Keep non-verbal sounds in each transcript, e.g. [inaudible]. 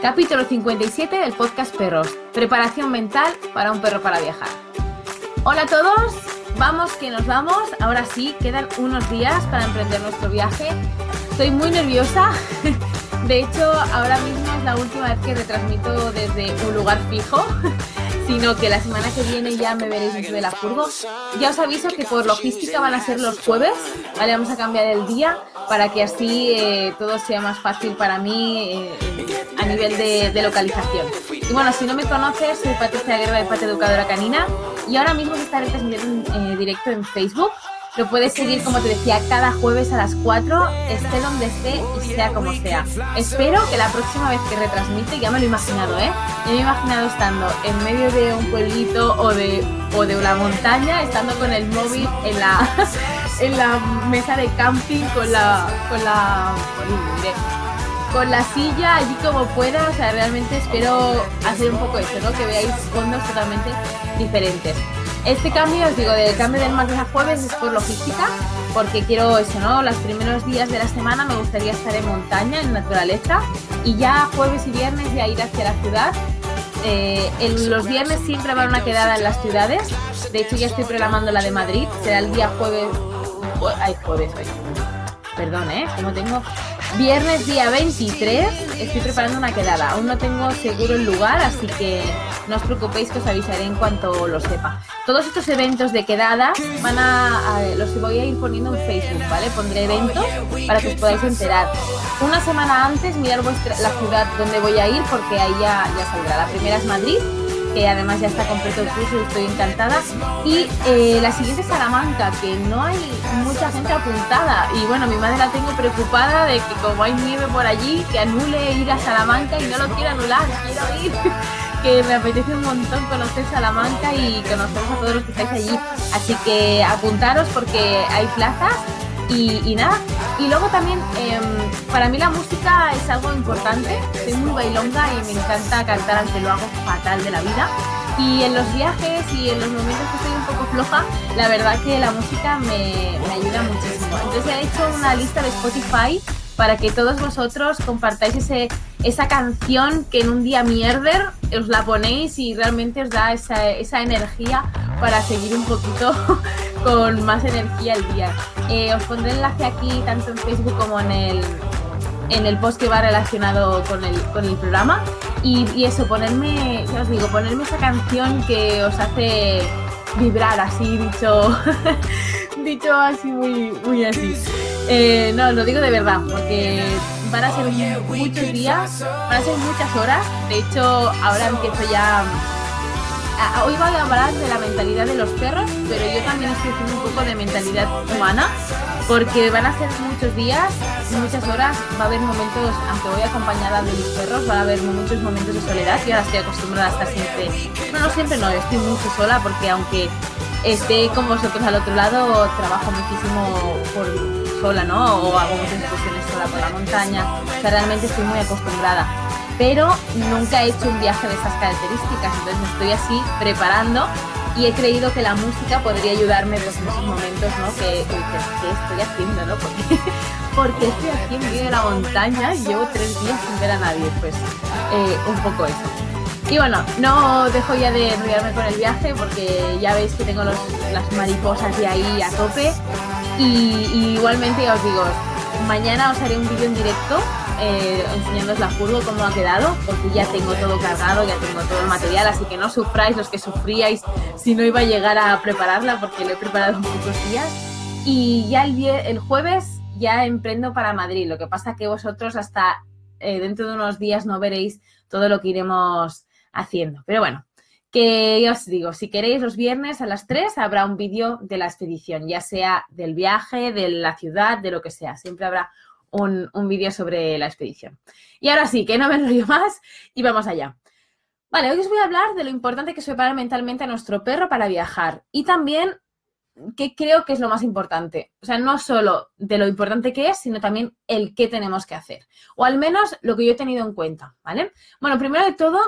capítulo 57 del podcast Perros, preparación mental para un perro para viajar. Hola a todos, vamos que nos vamos, ahora sí, quedan unos días para emprender nuestro viaje. Estoy muy nerviosa, [laughs] de hecho ahora mismo es la última vez que retransmito desde un lugar fijo sino que la semana que viene ya me veréis dentro de la furgo. Ya os aviso que por logística van a ser los jueves, ¿vale? Vamos a cambiar el día para que así eh, todo sea más fácil para mí eh, a nivel de, localización. Y bueno, si no me conoces, soy Patricia Guerra de Pate Educadora Canina y ahora mismo estaré transmitiendo en eh, directo en Facebook lo puedes seguir, como te decía, cada jueves a las 4, esté donde esté y sea como sea. Espero que la próxima vez que retransmite, ya me lo he imaginado, ¿eh? me he imaginado estando en medio de un pueblito o de, o de una montaña, estando con el móvil en la, [laughs] en la mesa de camping con la, con la, con la silla allí como pueda. O sea, realmente espero hacer un poco eso, ¿no? Que veáis fondos totalmente diferentes. Este cambio, os digo, del cambio del martes a jueves es por logística, porque quiero eso, ¿no? Los primeros días de la semana me gustaría estar en montaña, en naturaleza, y ya jueves y viernes ya ir hacia la ciudad. Eh, los viernes siempre va una quedada en las ciudades. De hecho, ya estoy programando la de Madrid. Será el día jueves. Ay, jueves hoy. Perdón, ¿eh? Como tengo Viernes día 23 estoy preparando una quedada. Aún no tengo seguro el lugar, así que no os preocupéis que os avisaré en cuanto lo sepa. Todos estos eventos de quedada van a, los voy a ir poniendo en Facebook, ¿vale? Pondré eventos para que os podáis enterar. Una semana antes mirar vuestra, la ciudad donde voy a ir porque ahí ya, ya saldrá. La primera es Madrid que además ya está completo el curso y estoy encantada. Y eh, la siguiente es Salamanca, que no hay mucha gente apuntada. Y bueno, mi madre la tengo preocupada de que como hay nieve por allí, que anule ir a Salamanca y no lo quiero anular, quiero ir. [laughs] que me apetece un montón conocer Salamanca y conoceros a todos los que estáis allí. Así que apuntaros porque hay plazas y, nada. Y luego también, em, para mí la música es algo importante. Soy muy bailonga y me encanta cantar, aunque lo hago fatal de la vida. Y en los viajes y en los momentos que estoy un poco floja, la verdad que la música me, me ayuda muchísimo. Entonces he hecho una lista de Spotify para que todos vosotros compartáis ese, esa canción que en un día mierder os la ponéis y realmente os da esa, esa energía para seguir un poquito con más energía el día. Eh, os pondré el enlace aquí tanto en Facebook como en el, en el post que va relacionado con el, con el programa. Y, eso, ponerme, ya os digo, ponerme esa canción que os hace vibrar así, dicho, [laughs] dicho así, muy, muy así. Eh, no, lo digo de verdad, porque van a ser muchos días, van a ser muchas horas. De hecho, ahora empiezo ya hoy voy a hablar de la mentalidad de los perros, pero yo también estoy haciendo un poco de mentalidad humana, porque van a ser muchos días, muchas horas, va a haber momentos, aunque voy acompañada de mis perros, va a haber muchos momentos de soledad, yo ahora estoy acostumbrada a estar siempre, no, no siempre no, estoy mucho sola, porque aunque esté con vosotros al otro lado, trabajo muchísimo por sola, ¿no? O hago muchas excursiones sola por la montaña, o sea, realmente estoy muy acostumbrada pero nunca he hecho un viaje de esas características, entonces me estoy así preparando y he creído que la música podría ayudarme en esos momentos, ¿no? Que, ¿qué estoy haciendo, no? Porque, [laughs] porque estoy aquí en medio de la montaña y llevo tres días sin ver a nadie, pues eh, un poco eso. Y bueno, no dejo ya de enrollarme con el viaje porque ya veis que tengo los, las mariposas de ahí a tope. Y, y igualmente ya os digo, mañana os haré un vídeo en directo eh, enseñándoos la furgo cómo ha quedado, porque ya tengo todo cargado, ya tengo todo el material, así que no sufráis los que sufríais si no iba a llegar a prepararla, porque lo he preparado en pocos días. Y ya el, el jueves ya emprendo para Madrid, lo que pasa que vosotros hasta eh, dentro de unos días no veréis todo lo que iremos haciendo. Pero bueno, que ya os digo, si queréis los viernes a las 3 habrá un vídeo de la expedición, ya sea del viaje, de la ciudad, de lo que sea. Siempre habrá un, vídeo sobre la expedición. Y ahora sí, que no me enrollo más y vamos allá. Vale, hoy os voy a hablar de lo importante que es preparar mentalmente a nuestro perro para viajar y también que creo que es lo más importante. O sea, no solo de lo importante que es, sino también el qué tenemos que hacer. O al menos lo que yo he tenido en cuenta, ¿vale? Bueno, primero de todo,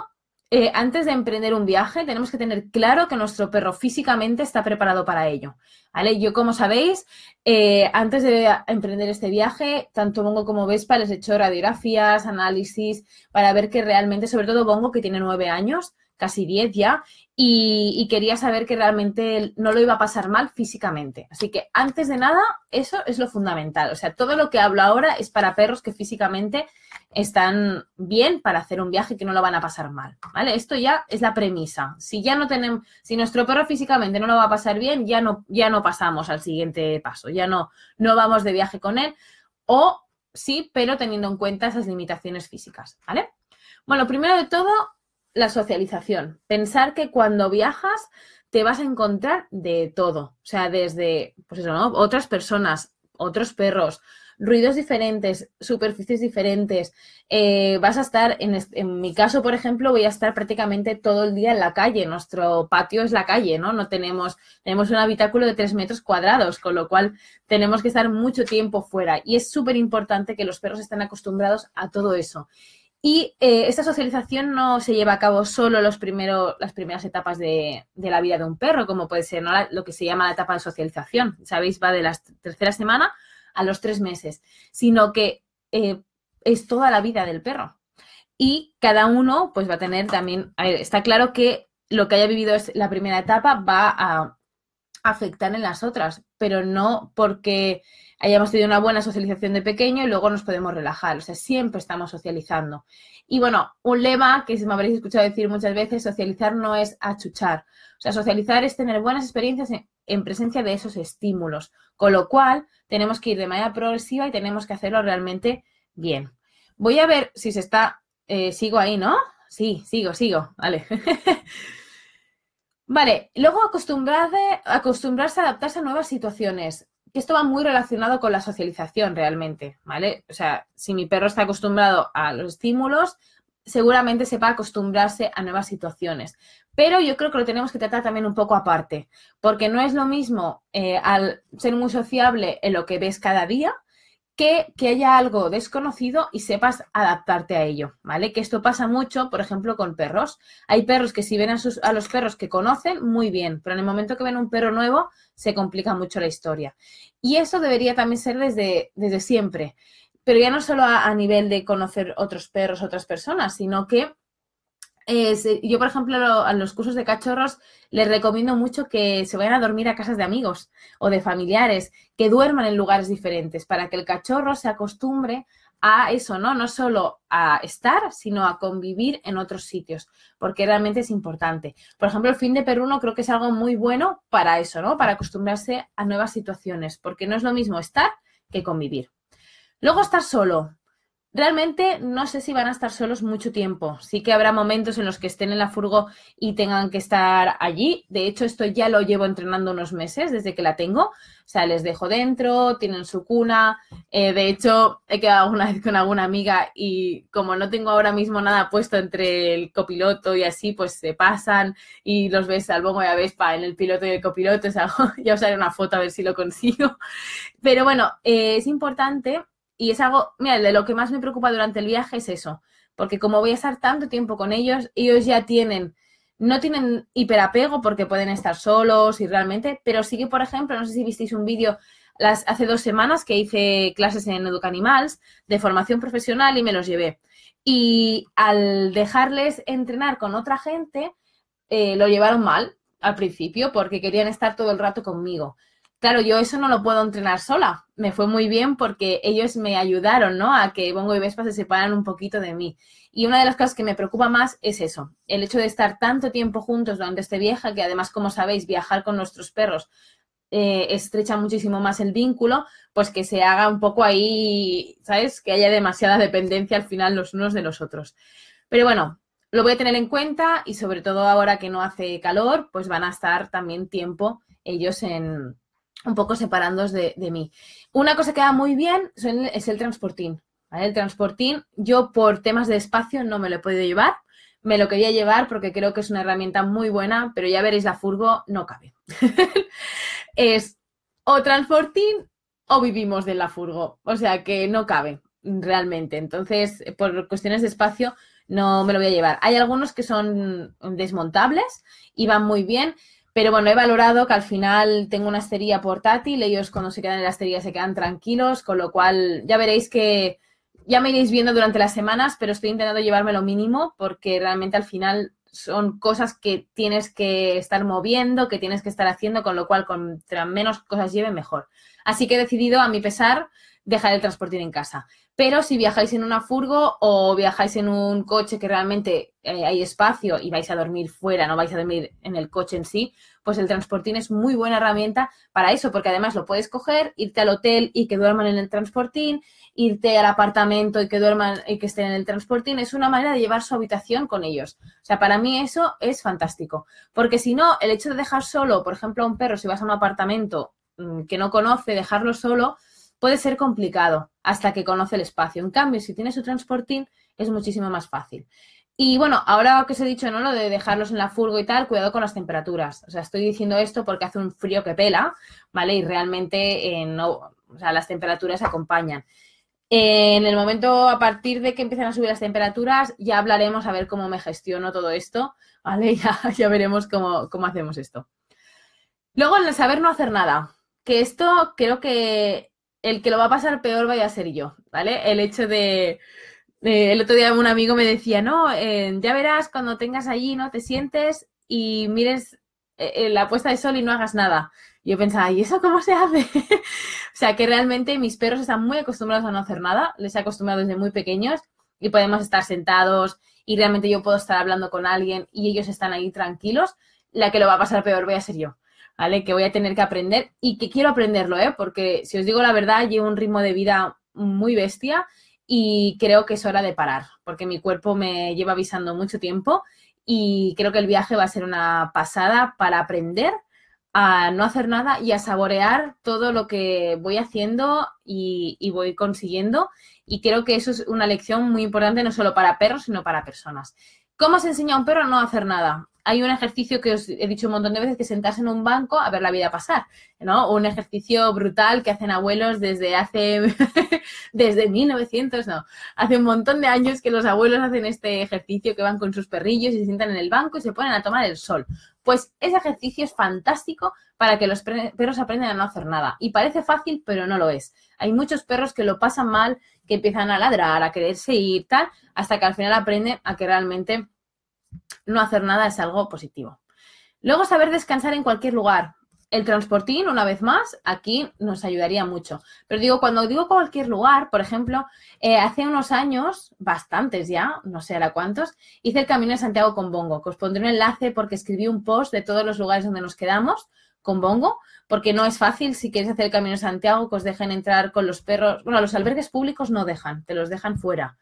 eh, antes de emprender un viaje, tenemos que tener claro que nuestro perro físicamente está preparado para ello. ¿vale? Yo, como sabéis, eh, antes de emprender este viaje, tanto Bongo como Vespa les he hecho radiografías, análisis, para ver que realmente, sobre todo Bongo, que tiene nueve años, casi diez ya, y, quería saber que realmente no lo iba a pasar mal físicamente. Así que antes de nada, eso es lo fundamental. O sea, todo lo que hablo ahora es para perros que físicamente están bien para hacer un viaje que no lo van a pasar mal. ¿Vale? Esto ya es la premisa. Si ya no tenemos, si nuestro perro físicamente no lo va a pasar bien, ya no, ya no pasamos al siguiente paso, ya no, no vamos de viaje con él. O sí, pero teniendo en cuenta esas limitaciones físicas. ¿Vale? Bueno, primero de todo, la socialización. Pensar que cuando viajas te vas a encontrar de todo. O sea, desde, pues eso, ¿no? Otras personas, otros perros, ruidos diferentes, superficies diferentes. Eh, vas a estar, en, en, mi caso, por ejemplo, voy a estar prácticamente todo el día en la calle. Nuestro patio es la calle, ¿no? No tenemos, tenemos un habitáculo de tres metros cuadrados, con lo cual tenemos que estar mucho tiempo fuera. Y es súper importante que los perros estén acostumbrados a todo eso. Y eh, esta socialización no se lleva a cabo solo los primeros, las primeras etapas de, la vida de un perro, como puede ser lo que se llama la etapa de socialización. Sabéis, va de la tercera semana a los tres meses, sino que eh, es toda la vida del perro. Y cada uno pues va a tener también, está claro que lo que haya vivido es la primera etapa va a afectar en las otras, pero no porque hayamos tenido una buena socialización de pequeño y luego nos podemos relajar. O sea, siempre estamos socializando. Y bueno, un lema que me habréis escuchado decir muchas veces, socializar no es achuchar. O sea, socializar es tener buenas experiencias en, presencia de esos estímulos. Con lo cual, tenemos que ir de manera progresiva y tenemos que hacerlo realmente bien. Voy a ver si se está... Eh, sigo ahí, ¿no? Sí, sigo, sigo. Vale. [laughs] Vale, luego acostumbrarse, acostumbrarse a adaptarse a nuevas situaciones. Esto va muy relacionado con la socialización realmente, ¿vale? O sea, si mi perro está acostumbrado a los estímulos, seguramente sepa acostumbrarse a nuevas situaciones. Pero yo creo que lo tenemos que tratar también un poco aparte, porque no es lo mismo eh, al ser muy sociable en lo que ves cada día que, haya algo desconocido y sepas adaptarte a ello, ¿vale? Que esto pasa mucho, por ejemplo, con perros. Hay perros que si ven a, sus, a los perros que conocen, muy bien, pero en el momento que ven un perro nuevo, se complica mucho la historia. Y eso debería también ser desde, desde siempre, pero ya no solo a nivel de conocer otros perros, otras personas, sino que yo, por ejemplo, a los cursos de cachorros les recomiendo mucho que se vayan a dormir a casas de amigos o de familiares, que duerman en lugares diferentes para que el cachorro se acostumbre a eso, ¿no? No solo a estar, sino a convivir en otros sitios, porque realmente es importante. Por ejemplo, el fin de perruno creo que es algo muy bueno para eso, ¿no? Para acostumbrarse a nuevas situaciones, porque no es lo mismo estar que convivir. Luego estar solo. Realmente no sé si van a estar solos mucho tiempo. Sí que habrá momentos en los que estén en la furgo y tengan que estar allí. De hecho, esto ya lo llevo entrenando unos meses desde que la tengo. O sea, les dejo dentro, tienen su cuna. Eh, de hecho, he quedado una vez con alguna amiga y como no tengo ahora mismo nada puesto entre el copiloto y así, pues se pasan y los ves al bongo y a Vespa en el piloto y el copiloto. [laughs] O sea, ya os haré una foto a ver si lo consigo. Pero bueno, eh, es importante y es algo, mira, de lo que más me preocupa durante el viaje es eso, porque como voy a estar tanto tiempo con ellos, ellos ya tienen, no tienen hiperapego porque pueden estar solos y realmente, pero sí que, por ejemplo, no sé si visteis un vídeo las, hace dos semanas que hice clases en Educanimals de formación profesional y me los llevé. Y al dejarles entrenar con otra gente, eh, lo llevaron mal al principio porque querían estar todo el rato conmigo. Claro, yo eso no lo puedo entrenar sola. Me fue muy bien porque ellos me ayudaron, ¿no? A que Bongo y Vespa se separan un poquito de mí. Y una de las cosas que me preocupa más es eso, el hecho de estar tanto tiempo juntos durante este viaje, que además, como sabéis, viajar con nuestros perros eh, estrecha muchísimo más el vínculo, pues que se haga un poco ahí, ¿sabes? Que haya demasiada dependencia al final los unos de los otros. Pero bueno, lo voy a tener en cuenta y sobre todo ahora que no hace calor, pues van a estar también tiempo ellos en, un poco separándoos de, mí. Una cosa que va muy bien es el transportín. El transportín, yo por temas de espacio no me lo he podido llevar. Me lo quería llevar porque creo que es una herramienta muy buena, pero ya veréis, la furgo no cabe. [laughs] es o transportín o vivimos de la furgo. O sea que no cabe realmente. Entonces, por cuestiones de espacio, no me lo voy a llevar. Hay algunos que son desmontables y van muy bien, pero bueno, he valorado que al final tengo una estería portátil, ellos cuando se quedan en la estería se quedan tranquilos, con lo cual ya veréis que ya me iréis viendo durante las semanas, pero estoy intentando llevarme lo mínimo porque realmente al final son cosas que tienes que estar moviendo, que tienes que estar haciendo, con lo cual, contra menos cosas lleven, mejor. Así que he decidido, a mi pesar, dejar el transporte en casa. Pero si viajáis en una furgo o viajáis en un coche que realmente eh, hay espacio y vais a dormir fuera, no vais a dormir en el coche en sí, pues el transportín es muy buena herramienta para eso, porque además lo puedes coger, irte al hotel y que duerman en el transportín, irte al apartamento y que duerman y que estén en el transportín. Es una manera de llevar su habitación con ellos. O sea, para mí eso es fantástico. Porque si no, el hecho de dejar solo, por ejemplo, a un perro, si vas a un apartamento mm, que no conoce, dejarlo solo, puede ser complicado hasta que conoce el espacio. En cambio, si tiene su transportín, es muchísimo más fácil. Y bueno, ahora que os he dicho, ¿no? Lo de dejarlos en la furgo y tal, cuidado con las temperaturas. O sea, estoy diciendo esto porque hace un frío que pela, ¿vale? Y realmente eh, o sea, las temperaturas acompañan. en el momento, a partir de que empiecen a subir las temperaturas, ya hablaremos a ver cómo me gestiono todo esto, ¿vale? [laughs] Ya, ya veremos cómo, cómo hacemos esto. Luego, el saber no hacer nada, que esto creo que el que lo va a pasar peor vaya a ser yo, ¿vale? El hecho de, el otro día un amigo me decía, no, eh, ya verás cuando tengas allí, ¿no? Te sientes y mires eh, la puesta de sol y no hagas nada. Yo pensaba, ¿y eso cómo se hace? [laughs] o sea, que realmente mis perros están muy acostumbrados a no hacer nada, les he acostumbrado desde muy pequeños y podemos estar sentados y realmente yo puedo estar hablando con alguien y ellos están ahí tranquilos. La que lo va a pasar peor voy a ser yo. ¿Vale? Que voy a tener que aprender y que quiero aprenderlo, ¿eh? Porque si os digo la verdad, llevo un ritmo de vida muy bestia y creo que es hora de parar, porque mi cuerpo me lleva avisando mucho tiempo y creo que el viaje va a ser una pasada para aprender a no hacer nada y a saborear todo lo que voy haciendo y, y, voy consiguiendo. Y creo que eso es una lección muy importante no solo para perros, sino para personas. ¿Cómo se enseña a un perro a no hacer nada? Hay un ejercicio que os he dicho un montón de veces, que sentarse en un banco a ver la vida pasar, ¿no? Un ejercicio brutal que hacen abuelos desde hace, [laughs] desde 1900, no, hace un montón de años que los abuelos hacen este ejercicio que van con sus perrillos y se sientan en el banco y se ponen a tomar el sol. Pues ese ejercicio es fantástico para que los perros aprendan a no hacer nada. Y parece fácil, pero no lo es. Hay muchos perros que lo pasan mal, que empiezan a ladrar, a quererse ir, tal, hasta que al final aprenden a que realmente no hacer nada es algo positivo. Luego, saber descansar en cualquier lugar. El transportín, una vez más, aquí nos ayudaría mucho. Pero digo, cuando digo cualquier lugar, por ejemplo, eh, hace unos años, bastantes ya, no sé a cuántos, hice el Camino de Santiago con Bongo, que os pondré un enlace porque escribí un post de todos los lugares donde nos quedamos con Bongo, porque no es fácil si quieres hacer el Camino de Santiago que os dejen entrar con los perros. Bueno, los albergues públicos no dejan, te los dejan fuera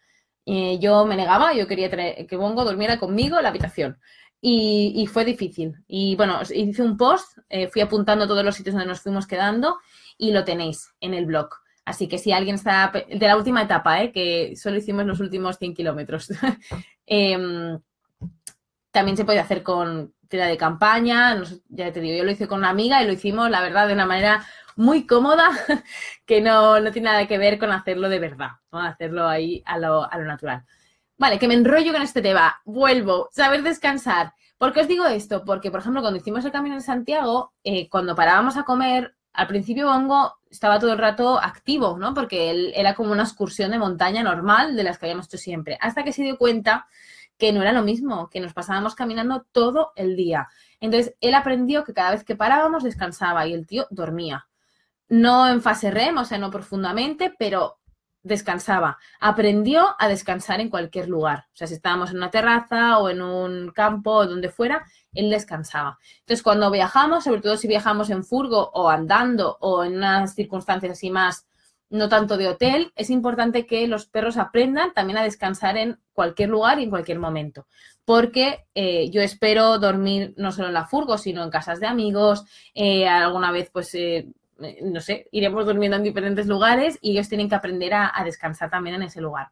yo me negaba, yo quería que Bongo durmiera conmigo en la habitación. Y, fue difícil. Y bueno, hice un post, eh, fui apuntando todos los sitios donde nos fuimos quedando y lo tenéis en el blog. Así que si alguien está de la última etapa, eh, que solo hicimos los últimos 100 kilómetros, [laughs] em, también se puede hacer con tela de campaña. ya te digo, yo lo hice con una amiga y lo hicimos, la verdad, de una manera muy cómoda [laughs] que no, tiene nada que ver con hacerlo de verdad, ¿no? hacerlo ahí a lo, natural. Vale, que me enrollo con este tema. Vuelvo, saber descansar. ¿Por qué os digo esto? Porque, por ejemplo, cuando hicimos el camino en Santiago, eh, cuando parábamos a comer, al principio Bongo estaba todo el rato activo, ¿no? Porque él era como una excursión de montaña normal de las que habíamos hecho siempre. Hasta que se dio cuenta que no era lo mismo, que nos pasábamos caminando todo el día. Entonces, él aprendió que cada vez que parábamos descansaba y el tío dormía no en fase REM, o sea, no profundamente, pero descansaba. Aprendió a descansar en cualquier lugar. O sea, si estábamos en una terraza o en un campo o donde fuera, él descansaba. Entonces, cuando viajamos, sobre todo si viajamos en furgo o andando o en unas circunstancias así más, no tanto de hotel, es importante que los perros aprendan también a descansar en cualquier lugar y en cualquier momento. Porque eh, yo espero dormir no solo en la furgo, sino en casas de amigos, eh, alguna vez pues... Eh, no sé, iremos durmiendo en diferentes lugares y ellos tienen que aprender a, descansar también en ese lugar.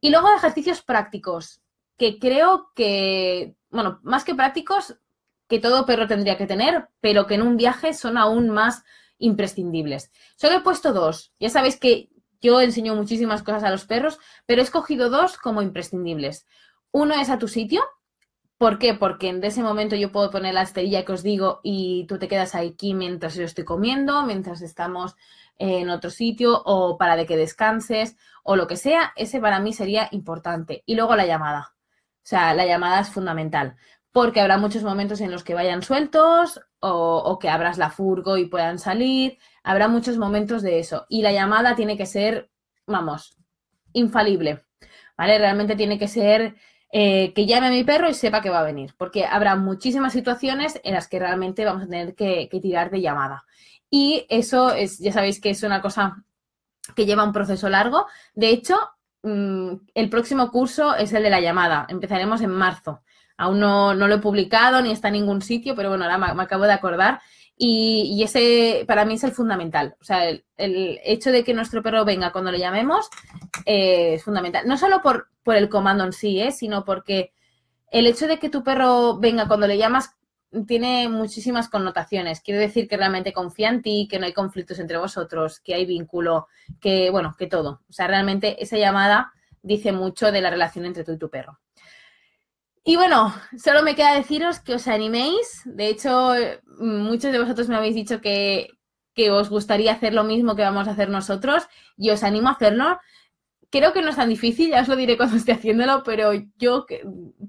Y luego ejercicios prácticos, que creo que, bueno, más que prácticos, que todo perro tendría que tener, pero que en un viaje son aún más imprescindibles. Solo he puesto dos. Ya sabéis que yo enseño muchísimas cosas a los perros, pero he escogido dos como imprescindibles. uno es a tu sitio. ¿Por qué? Porque en ese momento yo puedo poner la esterilla que os digo y tú te quedas aquí mientras yo estoy comiendo, mientras estamos en otro sitio o para de que descanses o lo que sea. Ese para mí sería importante. Y luego la llamada. O sea, la llamada es fundamental porque habrá muchos momentos en los que vayan sueltos o, que abras la furgo y puedan salir. Habrá muchos momentos de eso. Y la llamada tiene que ser, vamos, infalible. ¿Vale? Realmente tiene que ser eh, que llame a mi perro y sepa que va a venir. Porque habrá muchísimas situaciones en las que realmente vamos a tener que, tirar de llamada. Y eso es, ya sabéis que es una cosa que lleva un proceso largo. De hecho, mm, el próximo curso es el de la llamada. Empezaremos en marzo. Aún no, lo he publicado ni está en ningún sitio, pero bueno, ahora me, acabo de acordar. Y, ese para mí es el fundamental. O sea, el, hecho de que nuestro perro venga cuando le llamemos eh, es fundamental. No solo por, por el comando en sí, ¿eh? sino porque el hecho de que tu perro venga cuando le llamas tiene muchísimas connotaciones. Quiere decir que realmente confía en ti, que no hay conflictos entre vosotros, que hay vínculo, que, bueno, que todo. O sea, realmente esa llamada dice mucho de la relación entre tú y tu perro. Y bueno, solo me queda deciros que os animéis. De hecho, muchos de vosotros me habéis dicho que, os gustaría hacer lo mismo que vamos a hacer nosotros y os animo a hacerlo. Creo que no es tan difícil, ya os lo diré cuando esté haciéndolo, pero yo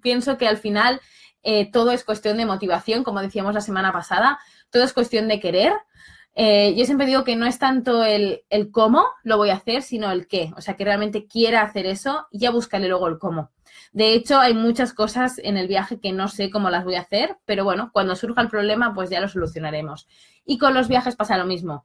pienso que al final eh, todo es cuestión de motivación, como decíamos la semana pasada, todo es cuestión de querer. Eh, yo siempre digo que no es tanto el, el, cómo lo voy a hacer, sino el qué. O sea, que realmente quiera hacer eso y ya búscale luego el cómo. De hecho, hay muchas cosas en el viaje que no sé cómo las voy a hacer, pero bueno, cuando surja el problema, pues ya lo solucionaremos. Y con los viajes pasa lo mismo.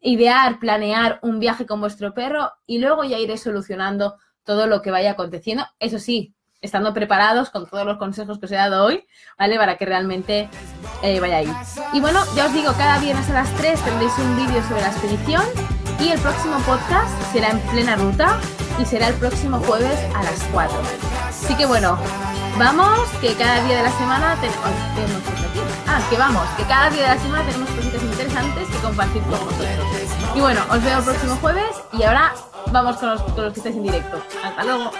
Idear, planear un viaje con vuestro perro y luego ya iré solucionando todo lo que vaya aconteciendo. Eso sí, estando preparados con todos los consejos que os he dado hoy, ¿vale? Para que realmente eh, vayáis. Y bueno, ya os digo, cada viernes a las 3 tendréis un vídeo sobre la expedición y el próximo podcast será en plena ruta y será el próximo jueves a las 4. Así que bueno, vamos, que cada día de la semana tenemos... Ah, que vamos, que cada día de la semana tenemos cositas interesantes que compartir con vosotros. Y bueno, os veo el próximo jueves y ahora vamos con los, con los que estáis en directo. Hasta luego.